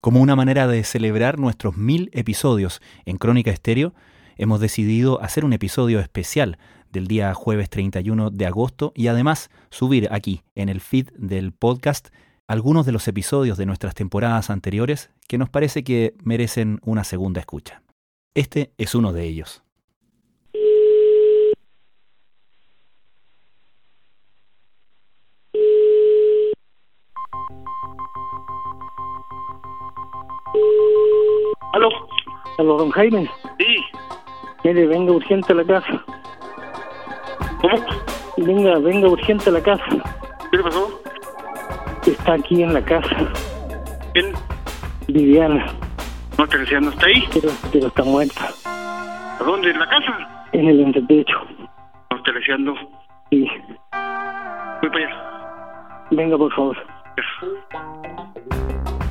Como una manera de celebrar nuestros mil episodios en Crónica Estéreo, hemos decidido hacer un episodio especial del día jueves 31 de agosto y además subir aquí en el feed del podcast algunos de los episodios de nuestras temporadas anteriores que nos parece que merecen una segunda escucha. Este es uno de ellos. ¿Aló? Aló, don Jaime. Sí. Mire, venga urgente a la casa. ¿Cómo? Venga, venga urgente a la casa. ¿Qué le pasó? Está aquí en la casa. ¿Quién? Viviana, ¿No te decía, no está ahí? pero, pero está muerta. ¿A dónde? ¿En la casa? En el entretecho. No te decía, no. Sí. Voy para allá. Venga, por favor.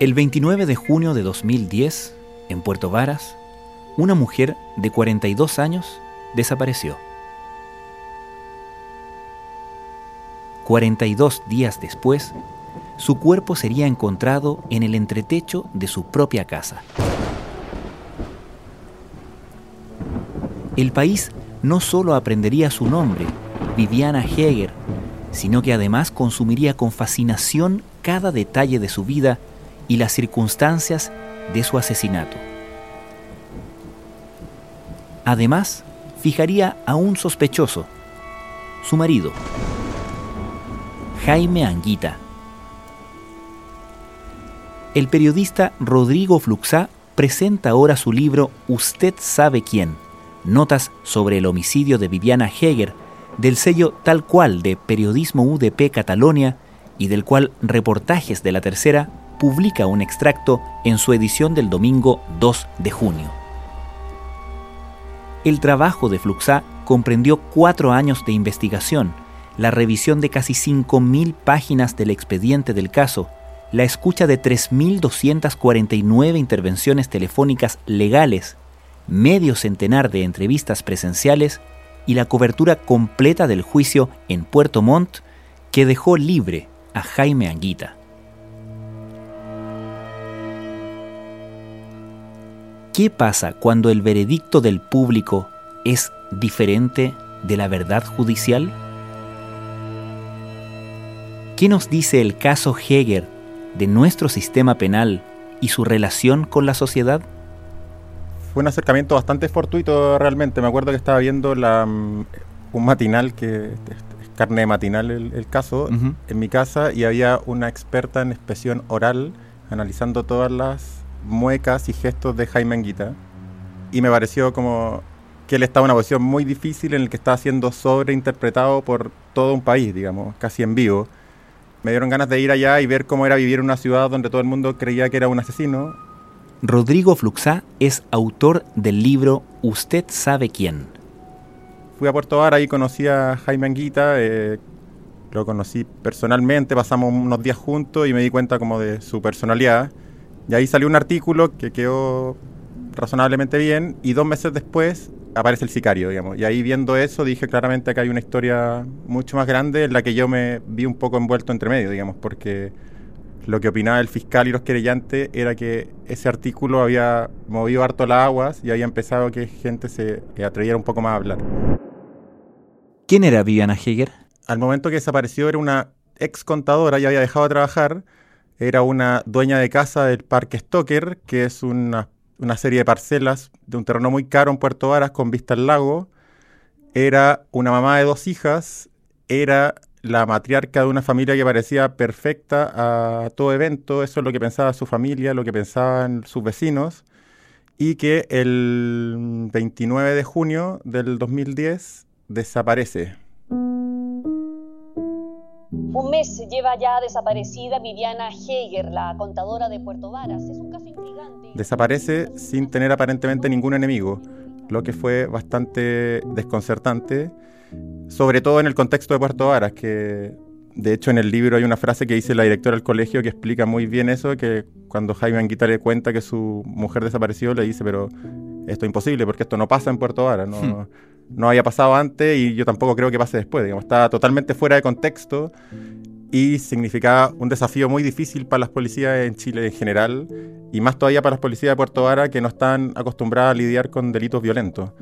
El 29 de junio de 2010, en Puerto Varas, una mujer de 42 años desapareció. 42 días después, su cuerpo sería encontrado en el entretecho de su propia casa. El país no solo aprendería su nombre, Viviana Heger, sino que además consumiría con fascinación cada detalle de su vida y las circunstancias de su asesinato. Además, fijaría a un sospechoso, su marido, Jaime Anguita. El periodista Rodrigo Fluxá presenta ahora su libro Usted sabe quién, notas sobre el homicidio de Viviana Heger, del sello tal cual de Periodismo UDP Catalonia y del cual reportajes de la tercera publica un extracto en su edición del domingo 2 de junio. El trabajo de Fluxá comprendió cuatro años de investigación, la revisión de casi 5.000 páginas del expediente del caso, la escucha de 3.249 intervenciones telefónicas legales, medio centenar de entrevistas presenciales y la cobertura completa del juicio en Puerto Montt que dejó libre a Jaime Anguita. ¿Qué pasa cuando el veredicto del público es diferente de la verdad judicial? ¿Qué nos dice el caso Heger de nuestro sistema penal y su relación con la sociedad? Fue un acercamiento bastante fortuito realmente. Me acuerdo que estaba viendo la, mm, un matinal, que es carne matinal el, el caso, en mi casa y había una experta en expresión oral analizando todas las muecas y gestos de Jaime Anguita. Y me pareció como que él estaba en una posición muy difícil en el que estaba siendo sobreinterpretado por todo un país, digamos, casi en vivo. Me dieron ganas de ir allá y ver cómo era vivir en una ciudad donde todo el mundo creía que era un asesino Rodrigo Fluxá es autor del libro Usted sabe quién. Fui a Puerto Vara y conocí a Jaime Anguita, eh, lo conocí personalmente, pasamos unos días juntos y me di cuenta como de su personalidad. Y ahí salió un artículo que quedó razonablemente bien y dos meses después aparece el sicario, digamos. Y ahí viendo eso dije claramente que hay una historia mucho más grande en la que yo me vi un poco envuelto entre medio, digamos, porque lo que opinaba el fiscal y los querellantes era que ese artículo había movido harto las aguas y había empezado que gente se atreviera un poco más a hablar. ¿Quién era Viviana Heger? Al momento que desapareció era una ex contadora, ya había dejado de trabajar, era una dueña de casa del Parque Stoker, que es una, una serie de parcelas de un terreno muy caro en Puerto Varas con vista al lago. Era una mamá de dos hijas, era la matriarca de una familia que parecía perfecta a todo evento, eso es lo que pensaba su familia, lo que pensaban sus vecinos, y que el 29 de junio del 2010 desaparece. Un mes lleva ya desaparecida Viviana Heger, la contadora de Puerto Varas. Es un caso intrigante. Desaparece sin tener aparentemente ningún enemigo, lo que fue bastante desconcertante, sobre todo en el contexto de Puerto Varas, que de hecho en el libro hay una frase que dice la directora del colegio que explica muy bien eso, que cuando Jaime Anguita le cuenta que su mujer desapareció, le dice, pero esto es imposible porque esto no pasa en Puerto Varas, no, Hmm. No había pasado antes y yo tampoco creo que pase después, digamos, está totalmente fuera de contexto y significaba un desafío muy difícil para las policías en Chile en general y más todavía para las policías de Puerto Vara que no están acostumbradas a lidiar con delitos violentos.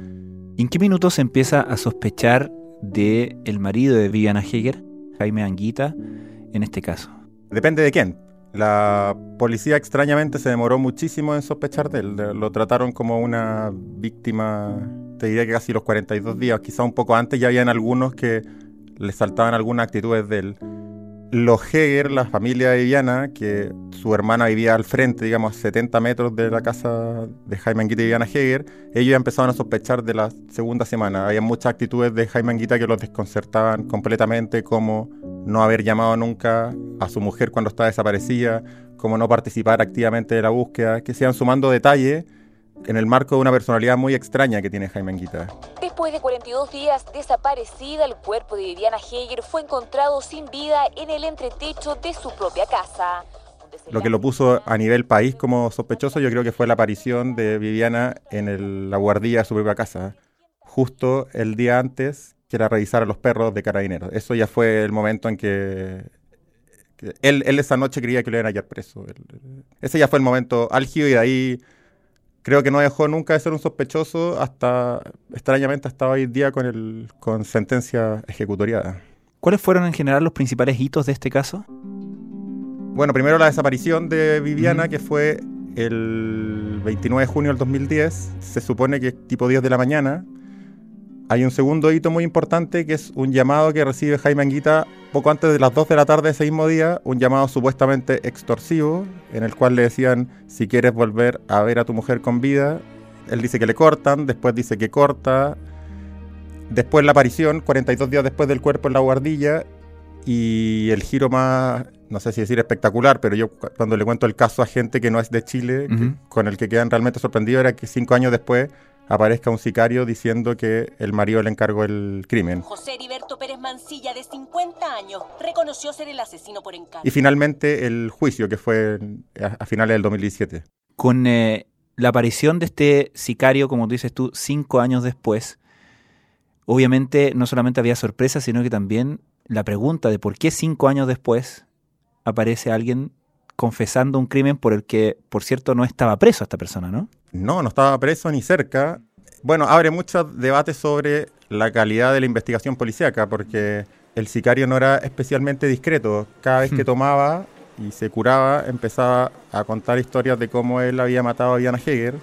¿En qué minuto se empieza a sospechar de el marido de Viviana Heger, Jaime Anguita, en este caso? Depende de quién. La policía extrañamente se demoró muchísimo en sospechar de él. Lo trataron como una víctima, te diría que casi los 42 días, quizá un poco antes ya habían algunos que le saltaban algunas actitudes de él. Los Heger, la familia de Viviana, que su hermana vivía al frente, digamos, a 70 metros de la casa de Jaime Anguita y Viviana Heger, ellos ya empezaron a sospechar de la segunda semana. Había muchas actitudes de Jaime Anguita que los desconcertaban completamente, como no haber llamado nunca a su mujer cuando estaba desaparecida, como no participar activamente de la búsqueda, que se iban sumando detalles en el marco de una personalidad muy extraña que tiene Jaime Anguita. Después de 42 días desaparecida, el cuerpo de Viviana Heger fue encontrado sin vida en el entretecho de su propia casa. Lo que lo puso a nivel país como sospechoso yo creo que fue la aparición de Viviana en el- la guardilla de su propia casa, justo el día antes que era revisar a los perros de carabineros. Eso ya fue el momento en que, que él, él esa noche creía que lo iban a hallar preso. Ese ya fue el momento álgido y de ahí creo que no dejó nunca de ser un sospechoso hasta, extrañamente, hasta hoy día con, el, con sentencia ejecutoriada. ¿Cuáles fueron en general los principales hitos de este caso? Bueno, primero la desaparición de Viviana, que fue el 29 de junio del 2010. Se supone que es tipo 10 de la mañana. Hay un segundo hito muy importante que es un llamado que recibe Jaime Anguita poco antes de las 2 de la tarde de ese mismo día, un llamado supuestamente extorsivo, en el cual le decían, si quieres volver a ver a tu mujer con vida, él dice que le cortan, después dice que corta, después la aparición, 42 días después del cuerpo en la guardilla, y el giro más, no sé si decir espectacular, pero yo cu- cuando le cuento el caso a gente que no es de Chile, que- con el que quedan realmente sorprendidos, era que cinco años después aparezca un sicario diciendo que el marido le encargó el crimen. José Heriberto Pérez Mancilla, de 50 años, reconoció ser el asesino por encargo. Y finalmente el juicio, que fue a, a finales del 2017. Con eh, la aparición de este sicario, como tú dices tú, cinco años después, obviamente no solamente había sorpresa, sino que también la pregunta de por qué cinco años después aparece alguien confesando un crimen por el que, por cierto, no estaba preso esta persona, ¿no? No, no estaba preso ni cerca. Bueno, abre muchos debates sobre la calidad de la investigación policíaca, porque el sicario no era especialmente discreto. Cada vez que tomaba y se curaba, empezaba a contar historias de cómo él había matado a Diana Heger,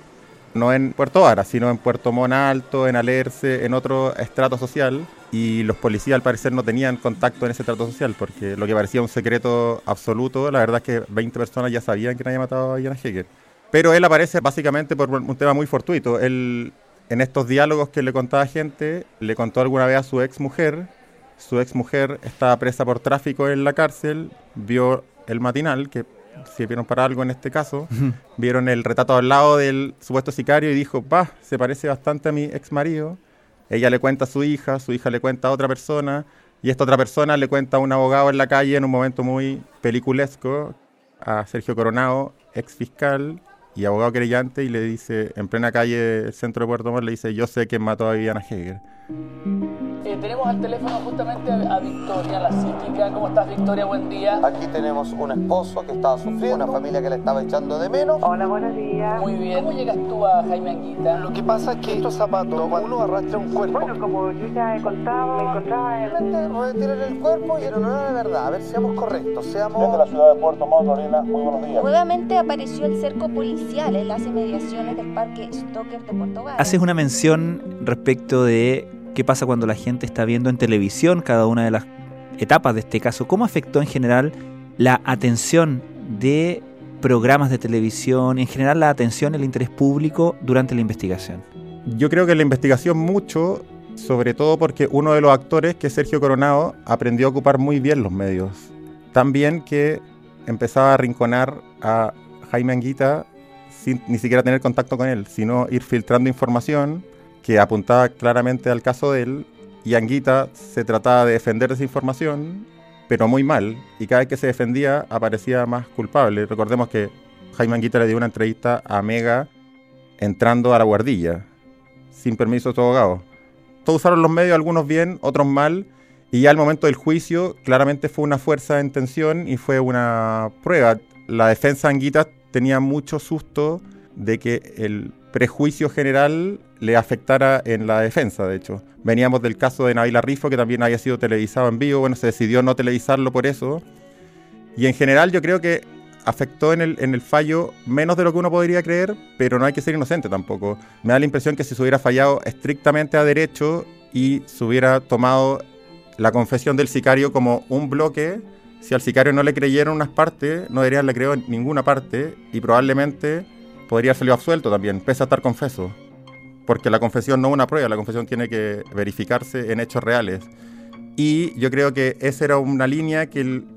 no en Puerto Vara, sino en Puerto Montt Alto, en Alerce, en otro estrato social. Y los policías al parecer no tenían contacto en ese estrato social, porque lo que parecía un secreto absoluto, la verdad es que 20 personas ya sabían que había matado a Diana Heger. Pero él aparece básicamente por un tema muy fortuito. Él, en estos diálogos que le contaba gente, le contó alguna vez a su ex mujer. Su ex mujer estaba presa por tráfico en la cárcel, vio el matinal, que sirvieron para algo en este caso, vieron el retrato al lado del supuesto sicario y dijo, va, se parece bastante a mi ex marido. Ella le cuenta a su hija, su hija le cuenta a otra persona, y esta otra persona le cuenta a un abogado en la calle en un momento muy peliculesco, a Sergio Coronado, ex fiscal y abogado querellante, y le dice, en plena calle del centro de Puerto Montt, le dice, yo sé quién mató a Viviana Heger. Eh, tenemos al teléfono justamente a, a Victoria, la psíquica. ¿Cómo estás, Victoria? Buen día. Aquí tenemos un esposo que estaba sufriendo, una familia que le estaba echando de menos. Hola, buenos días. Muy bien. ¿Cómo llegas tú a Jaime Anguita? Lo que pasa es que estos zapatos, cuando uno arrastra un cuerpo, Bueno, como yo ya he contado, me encontraba en... realmente retiran el cuerpo y en honor a la verdad. A ver, seamos correctos, seamos... ciudad de Puerto Montt, Lorena, muy buenos días. Nuevamente apareció el cerco policial en las inmediaciones del parque Stoker de Varas. Haces una mención respecto de qué pasa cuando la gente está viendo en televisión cada una de las etapas de este caso. ¿Cómo afectó en general la atención de programas de televisión, en general la atención, el interés público durante la investigación? Yo creo que la investigación mucho sobre todo porque uno de los actores, que es Sergio Coronado, aprendió a ocupar muy bien los medios. Tan bien que empezaba a rinconar a Jaime Anguita sin ni siquiera tener contacto con él, sino ir filtrando información que apuntaba claramente al caso de él y Anguita se trataba de defender esa información, pero muy mal, y cada vez que se defendía aparecía más culpable. Recordemos que Jaime Anguita le dio una entrevista a Mega entrando a la guardilla, sin permiso de su abogado. Todos usaron los medios, algunos bien, otros mal, y ya al momento del juicio claramente fue una fuerza en tensión y fue una prueba. La defensa de Anguita tenía mucho susto de que el prejuicio general le afectara en la defensa, de hecho. Veníamos del caso de Navila Rifo, que también había sido televisado en vivo, bueno, se decidió no televisarlo por eso. Y en general yo creo que afectó en el, en el fallo menos de lo que uno podría creer, pero no hay que ser inocente tampoco. Me da la impresión que si se hubiera fallado estrictamente a derecho y se hubiera tomado la confesión del sicario como un bloque, si al sicario no le creyeron unas partes, no deberían le creer en ninguna parte y probablemente podría haber salido absuelto también, pese a estar confeso. Porque la confesión no es una prueba, la confesión tiene que verificarse en hechos reales. Y yo creo que esa era una línea que el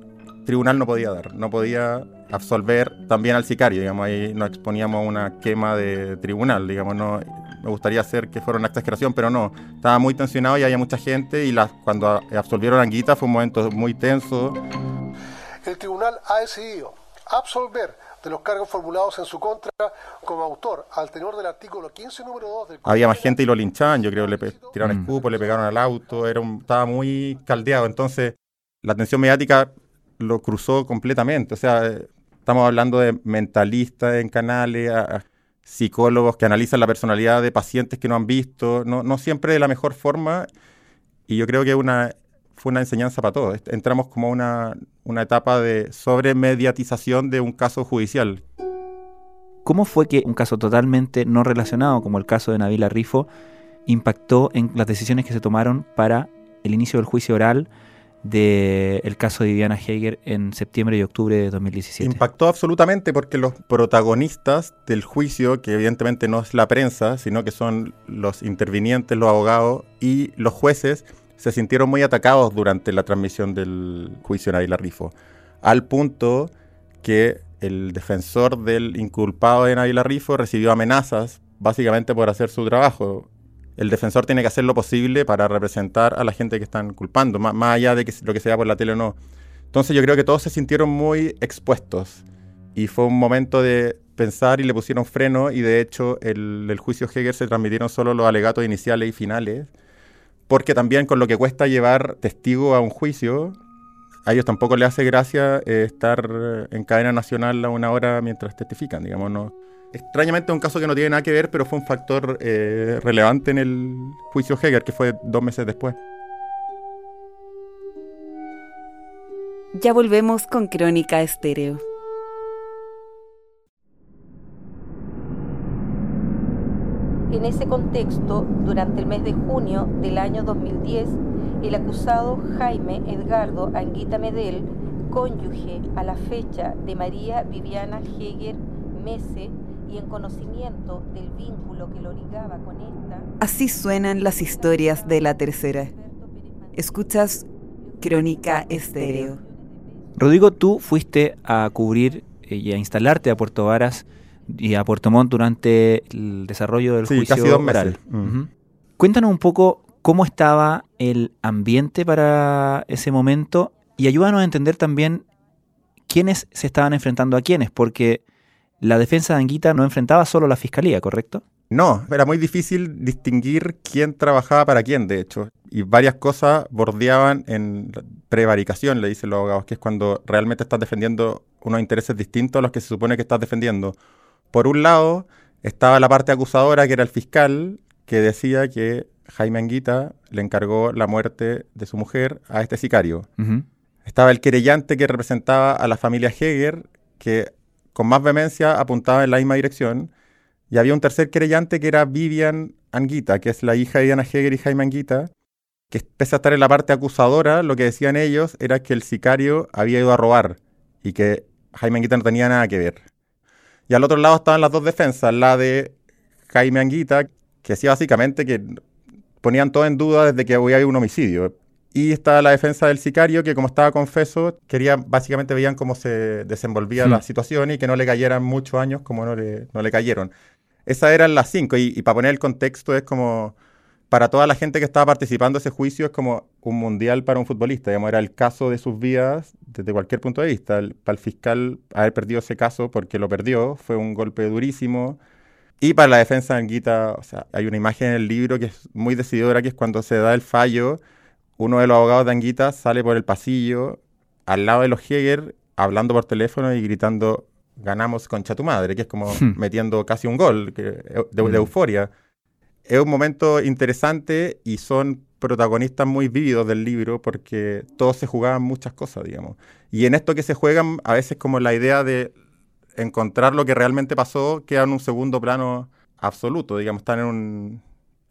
tribunal no podía dar, no podía absolver también al sicario, digamos, ahí nos exponíamos a una quema de tribunal, digamos, no me gustaría hacer que fuera una exageración, pero no, estaba muy tensionado y había mucha gente y cuando absolvieron a Anguita fue un momento muy tenso. El tribunal ha decidido absolver de los cargos formulados en su contra como autor al tenor del artículo 15, número 2 del Había más gente y lo linchaban, yo creo, le tiraron mm. escupo, le pegaron al auto, era estaba muy caldeado, entonces la atención mediática lo cruzó completamente, o sea, estamos hablando de mentalistas en canales, psicólogos que analizan la personalidad de pacientes que no han visto, no, no siempre de la mejor forma, y yo creo que una fue una enseñanza para todos. Entramos como una, una etapa de sobremediatización de un caso judicial. ¿Cómo fue que un caso totalmente no relacionado, como el caso de Navila Rifo, impactó en las decisiones que se tomaron para el inicio del juicio oral del caso de Viviana Heger en septiembre y octubre de 2017? Impactó absolutamente porque los protagonistas del juicio, que evidentemente no es la prensa, sino que son los intervinientes, los abogados y los jueces, se sintieron muy atacados durante la transmisión del juicio de Navila Rifo, al punto que el defensor del inculpado de Navila Rifo recibió amenazas básicamente por hacer su trabajo. El defensor tiene que hacer lo posible para representar a la gente que están culpando, más, allá de que lo que sea por la tele o no. Entonces yo creo que todos se sintieron muy expuestos y fue un momento de pensar y le pusieron freno y de hecho el, el juicio Heger se transmitieron solo los alegatos iniciales y finales porque también con lo que cuesta llevar testigo a un juicio, a ellos tampoco les hace gracia eh, estar en cadena nacional a una hora mientras testifican, digamos, no. Extrañamente un caso que no tiene nada que ver, pero fue un factor eh, relevante en el juicio Heger, que fue dos meses después. Ya volvemos con Crónica Estéreo. En ese contexto, durante el mes de junio del año 2010, el acusado Jaime Edgardo Anguita Medel, cónyuge a la fecha de María Viviana Heger Mese y en conocimiento del vínculo que lo ligaba con esta. Así suenan las historias de la tercera. Escuchas Crónica Estéreo. Rodrigo, tú fuiste a cubrir y a instalarte a Puerto Varas y a Puerto Montt durante el desarrollo del juicio casi dos meses. Mm. Cuéntanos un poco cómo estaba el ambiente para ese momento y ayúdanos a entender también quiénes se estaban enfrentando a quiénes, porque la defensa de Anguita no enfrentaba solo a la fiscalía, ¿correcto? No, era muy difícil distinguir quién trabajaba para quién, de hecho. Y varias cosas bordeaban en prevaricación, le dicen los abogados, que es cuando realmente estás defendiendo unos intereses distintos a los que se supone que estás defendiendo. Por un lado, estaba la parte acusadora, que era el fiscal, que decía que Jaime Anguita le encargó la muerte de su mujer a este sicario. Estaba el querellante que representaba a la familia Heger, que con más vehemencia apuntaba en la misma dirección. Y había un tercer querellante que era Vivian Anguita, que es la hija de Diana Heger y Jaime Anguita, que pese a estar en la parte acusadora, lo que decían ellos era que el sicario había ido a robar y que Jaime Anguita no tenía nada que ver. Y al otro lado estaban las dos defensas, la de Jaime Anguita, que decía básicamente que ponían todo en duda desde que había un homicidio. Y estaba la defensa del sicario, que como estaba confeso, quería, básicamente veían cómo se desenvolvía la situación y que no le cayeran muchos años como no le, no le cayeron. Esas eran las cinco, y, para poner el contexto es como, para toda la gente que estaba participando ese juicio, es como un mundial para un futbolista, digamos, era el caso de sus vidas desde cualquier punto de vista. para el fiscal haber perdido ese caso porque lo perdió fue un golpe durísimo. Y para la defensa de Anguita, o sea, hay una imagen en el libro que es muy decididora, que es cuando se da el fallo uno de los abogados de Anguita sale por el pasillo al lado de los Heger hablando por teléfono y gritando ganamos concha tu madre, que es como hmm. metiendo casi un gol de, hmm. euforia. Es un momento interesante y son protagonistas muy vívidos del libro porque todos se jugaban muchas cosas, digamos. Y en esto que se juegan, a veces como la idea de encontrar lo que realmente pasó queda en un segundo plano absoluto, digamos, están en un...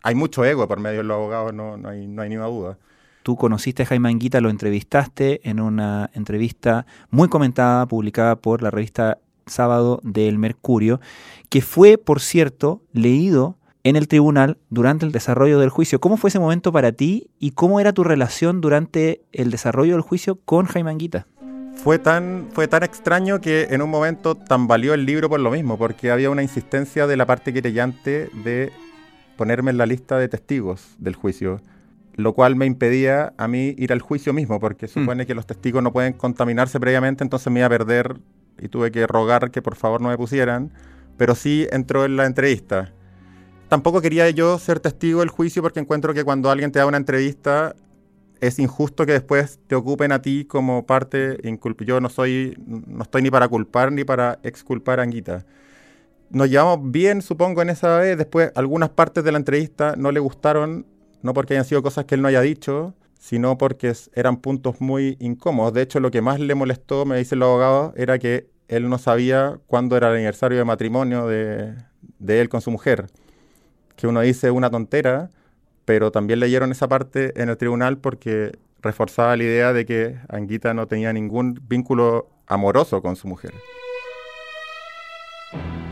Hay mucho ego por medio de los abogados, no, no, hay, no hay ni una duda. Tú conociste a Jaime Anguita, lo entrevistaste en una entrevista muy comentada, publicada por la revista Sábado del Mercurio, que fue, por cierto, leído en el tribunal durante el desarrollo del juicio. ¿Cómo fue ese momento para ti y cómo era tu relación durante el desarrollo del juicio con Jaime Anguita? Fue tan, fue tan extraño que en un momento tambaleó el libro por lo mismo, porque había una insistencia de la parte querellante de ponerme en la lista de testigos del juicio lo cual me impedía a mí ir al juicio mismo, porque mm. supone que los testigos no pueden contaminarse previamente, entonces me iba a perder y tuve que rogar que por favor no me pusieran, pero sí entró en la entrevista. Tampoco quería yo ser testigo del juicio porque encuentro que cuando alguien te da una entrevista es injusto que después te ocupen a ti como parte Yo no soy, no estoy ni para culpar ni para exculpar a Anguita. Nos llevamos bien, supongo, en esa vez. Después, algunas partes de la entrevista no le gustaron no porque hayan sido cosas que él no haya dicho, sino porque eran puntos muy incómodos. De hecho, lo que más le molestó, me dicen los abogados, era que él no sabía cuándo era el aniversario de matrimonio de, él con su mujer. Que uno dice una tontera, pero también leyeron esa parte en el tribunal porque reforzaba la idea de que Anguita no tenía ningún vínculo amoroso con su mujer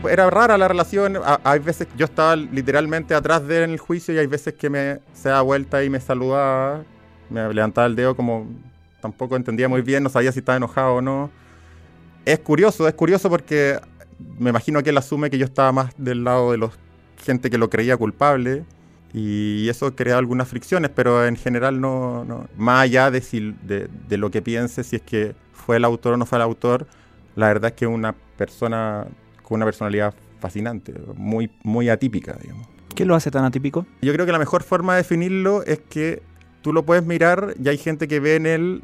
era rara la relación. hay veces yo estaba literalmente atrás de él en el juicio y hay veces que me se da vuelta y me saludaba, me levantaba el dedo como tampoco entendía muy bien, no sabía si estaba enojado o no. Es curioso, es curioso porque me imagino que él asume que yo estaba más del lado de los gente que lo creía culpable y eso crea algunas fricciones, pero en general no, no más allá de, si, de, de lo que piense, si es que fue el autor o no fue el autor, la verdad es que una persona con una personalidad fascinante, muy, muy atípica, digamos. ¿Qué lo hace tan atípico? Yo creo que la mejor forma de definirlo es que tú lo puedes mirar y hay gente que ve en él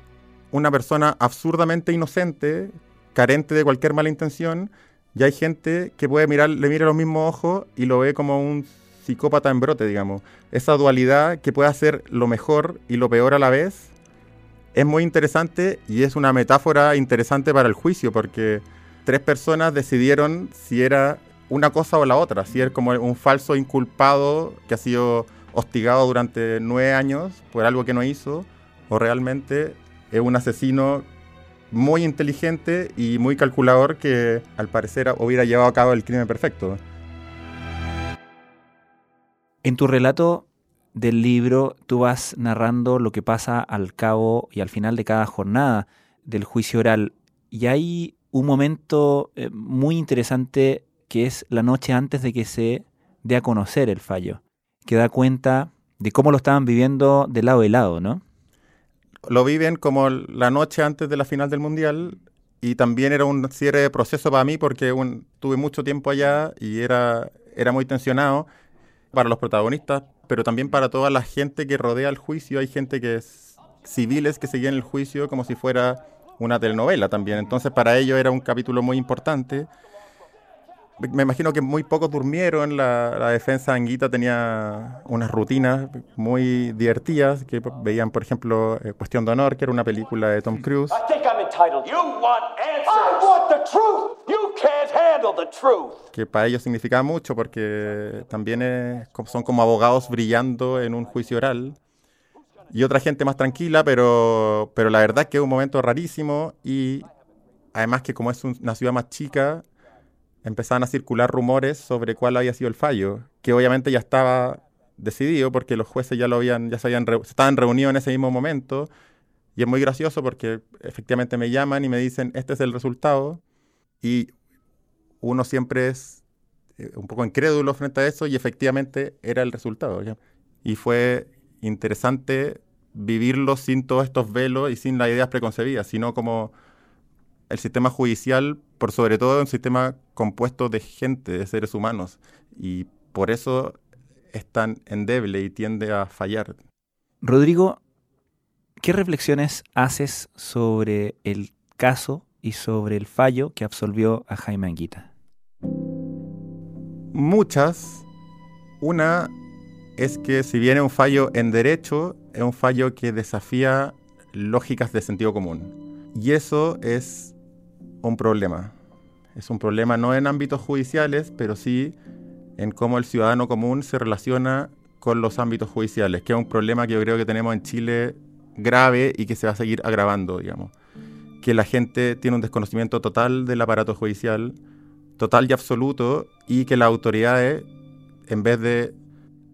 una persona absurdamente inocente, carente de cualquier mala intención, y hay gente que puede mirar, le mira los mismos ojos y lo ve como un psicópata en brote, digamos. Esa dualidad que puede hacer lo mejor y lo peor a la vez es muy interesante y es una metáfora interesante para el juicio, porque tres personas decidieron si era una cosa o la otra, si era como un falso inculpado que ha sido hostigado durante nueve años por algo que no hizo, o realmente es un asesino muy inteligente y muy calculador que al parecer hubiera llevado a cabo el crimen perfecto. En tu relato del libro, tú vas narrando lo que pasa al cabo y al final de cada jornada del juicio oral. Y hay un momento eh, muy interesante que es la noche antes de que se dé a conocer el fallo, que da cuenta de cómo lo estaban viviendo de lado y lado, ¿no? Lo viven como la noche antes de la final del Mundial y también era un cierre de proceso para mí porque tuve mucho tiempo allá y era, era muy tensionado para los protagonistas, pero también para toda la gente que rodea el juicio. Hay gente que es civiles que seguían el juicio como si fuera una telenovela también. Entonces para ellos era un capítulo muy importante. Me imagino que muy pocos durmieron, la, defensa Anguita tenía unas rutinas muy divertidas, que veían, por ejemplo, eh, Cuestión de Honor, que era una película de Tom Cruise. Que para ellos significaba mucho porque también son como abogados brillando en un juicio oral. Y otra gente más tranquila, pero, pero la verdad es que es un momento rarísimo y además que como es una ciudad más chica, empezaban a circular rumores sobre cuál había sido el fallo, que obviamente ya estaba decidido porque los jueces ya lo habían, ya se estaban reunidos en ese mismo momento. Y es muy gracioso porque efectivamente me llaman y me dicen, este es el resultado. Y uno siempre es eh, un poco incrédulo frente a eso y efectivamente era el resultado. Y fue interesante vivirlo sin todos estos velos y sin las ideas preconcebidas, sino como el sistema judicial, por sobre todo un sistema compuesto de gente, de seres humanos. Y por eso es tan endeble y tiende a fallar. Rodrigo, ¿qué reflexiones haces sobre el caso y sobre el fallo que absolvió a Jaime Anguita? Muchas. Una es que si viene un fallo en derecho, es un fallo que desafía lógicas de sentido común. Y eso es un problema. Es un problema no en ámbitos judiciales, pero sí en cómo el ciudadano común se relaciona con los ámbitos judiciales, que es un problema que yo creo que tenemos en Chile grave y que se va a seguir agravando, digamos. Que la gente tiene un desconocimiento total del aparato judicial, total y absoluto, y que las autoridades, en vez de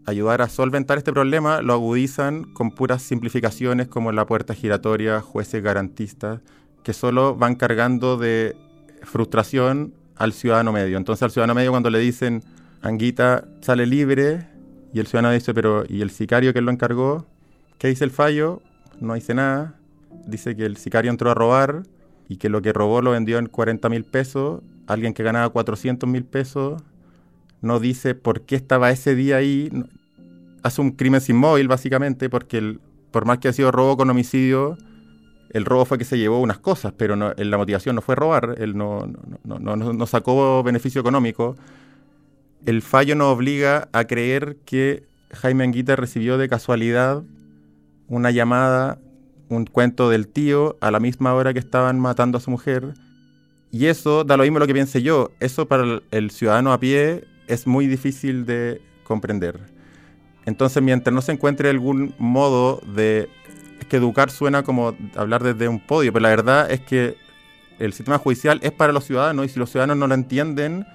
ayudar a solventar este problema, lo agudizan con puras simplificaciones como la puerta giratoria, jueces garantistas, que solo van cargando de frustración al ciudadano medio. Entonces al ciudadano medio cuando le dicen Anguita sale libre y el ciudadano dice, pero ¿y el sicario que lo encargó? ¿Qué dice el fallo? No dice nada. Dice que el sicario entró a robar y que lo que robó lo vendió en 40 mil pesos. Alguien que ganaba 400 mil pesos no dice por qué estaba ese día ahí. Hace un crimen sin móvil, básicamente, porque el, por más que ha sido robo con homicidio, el robo fue que se llevó unas cosas, pero la motivación no fue robar, él no, no, no, no sacó beneficio económico el fallo nos obliga a creer que Jaime Anguita recibió de casualidad una llamada, un cuento del tío a la misma hora que estaban matando a su mujer. Y eso da lo mismo lo que piense yo. Eso para el ciudadano a pie es muy difícil de comprender. Entonces, mientras no se encuentre algún modo de... Que educar suena como hablar desde un podio, pero la verdad es que el sistema judicial es para los ciudadanos y si los ciudadanos no lo entienden,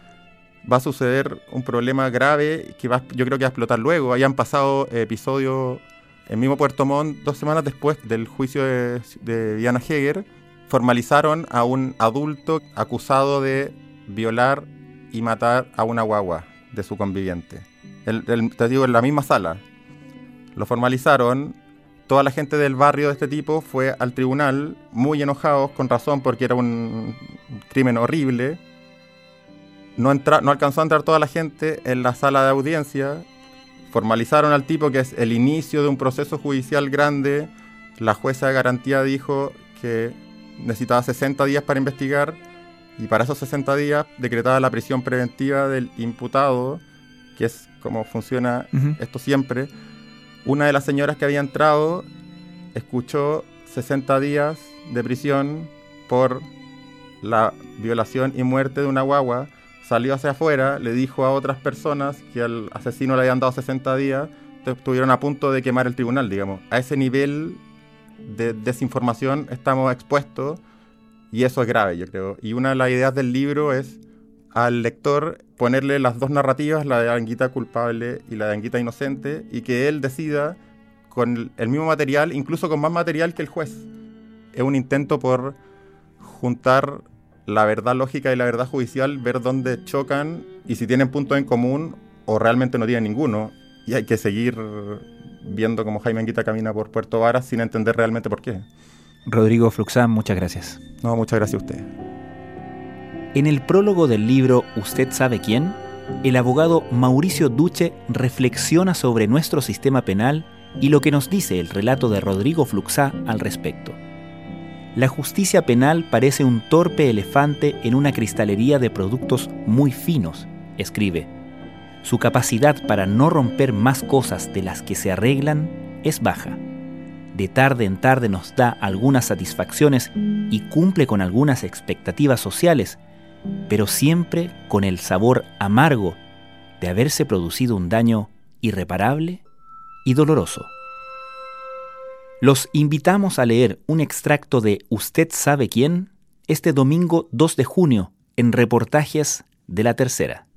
va a suceder un problema grave que va, yo creo que va a explotar luego. Hayan pasado episodios en mismo Puerto Montt, dos semanas después del juicio de, Diana Heger, formalizaron a un adulto acusado de violar y matar a una guagua de su conviviente. te digo, en la misma sala. Lo formalizaron. Toda la gente del barrio de este tipo fue al tribunal muy enojados, con razón, porque era un crimen horrible no, no alcanzó a entrar toda la gente en la sala de audiencia. Formalizaron al tipo que es el inicio de un proceso judicial grande. La jueza de garantía dijo que necesitaba 60 días para investigar y para esos 60 días decretaba la prisión preventiva del imputado, que es como funciona esto siempre. Una de las señoras que había entrado escuchó 60 días de prisión por la violación y muerte de una guagua salió hacia afuera, le dijo a otras personas que al asesino le habían dado 60 días, estuvieron a punto de quemar el tribunal, digamos. A ese nivel de desinformación estamos expuestos y eso es grave, yo creo. Y una de las ideas del libro es al lector ponerle las dos narrativas, la de Anguita culpable y la de Anguita inocente, y que él decida con el mismo material, incluso con más material que el juez. Es un intento por juntar la verdad lógica y la verdad judicial, ver dónde chocan y si tienen puntos en común o realmente no tienen ninguno. Y hay que seguir viendo cómo Jaime Anguita camina por Puerto Varas sin entender realmente por qué. Rodrigo Fluxán, muchas gracias. No, muchas gracias a usted. En el prólogo del libro ¿Usted sabe quién? El abogado Mauricio Duche reflexiona sobre nuestro sistema penal y lo que nos dice el relato de Rodrigo Fluxá al respecto. La justicia penal parece un torpe elefante en una cristalería de productos muy finos, escribe. Su capacidad para no romper más cosas de las que se arreglan es baja. De tarde en tarde nos da algunas satisfacciones y cumple con algunas expectativas sociales, pero siempre con el sabor amargo de haberse producido un daño irreparable y doloroso. Los invitamos a leer un extracto de Usted sabe quién este domingo 2 de junio en reportajes de la tercera.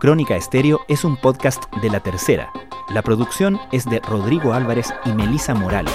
Crónica Estéreo es un podcast de La Tercera. La producción es de Rodrigo Álvarez y Melisa Morales.